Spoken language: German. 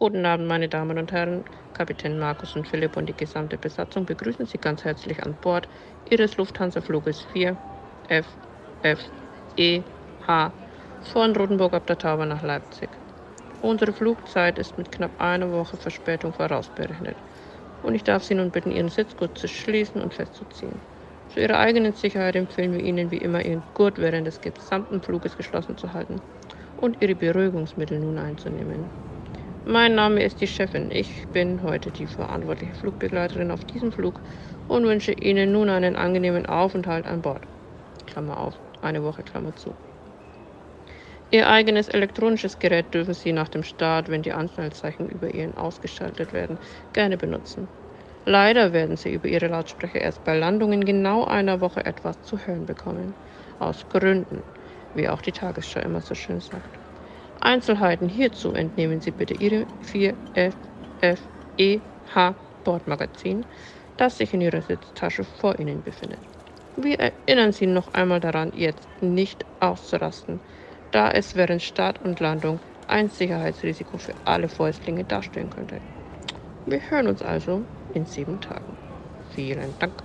Guten Abend, meine Damen und Herren. Kapitän Markus und Philipp und die gesamte Besatzung begrüßen Sie ganz herzlich an Bord Ihres Lufthansa-Fluges 4 F F E H von Rotenburg ab der Tauber nach Leipzig. Unsere Flugzeit ist mit knapp einer Woche Verspätung vorausberechnet. Und ich darf Sie nun bitten, Ihren Sitz gut zu schließen und festzuziehen. Zu Ihrer eigenen Sicherheit empfehlen wir Ihnen wie immer, Ihren Gurt während des gesamten Fluges geschlossen zu halten und Ihre Beruhigungsmittel nun einzunehmen. Mein Name ist die Chefin. Ich bin heute die verantwortliche Flugbegleiterin auf diesem Flug und wünsche Ihnen nun einen angenehmen Aufenthalt an Bord. Klammer auf, eine Woche Klammer zu. Ihr eigenes elektronisches Gerät dürfen Sie nach dem Start, wenn die Anschnallzeichen über Ihnen ausgeschaltet werden, gerne benutzen. Leider werden Sie über Ihre Lautsprecher erst bei Landungen genau einer Woche etwas zu hören bekommen. Aus Gründen, wie auch die Tagesschau immer so schön sagt. Einzelheiten hierzu entnehmen Sie bitte Ihrem 4FFEH Bordmagazin, das sich in Ihrer Sitztasche vor Ihnen befindet. Wir erinnern Sie noch einmal daran, jetzt nicht auszurasten, da es während Start und Landung ein Sicherheitsrisiko für alle Fäustlinge darstellen könnte. Wir hören uns also in sieben Tagen. Vielen Dank.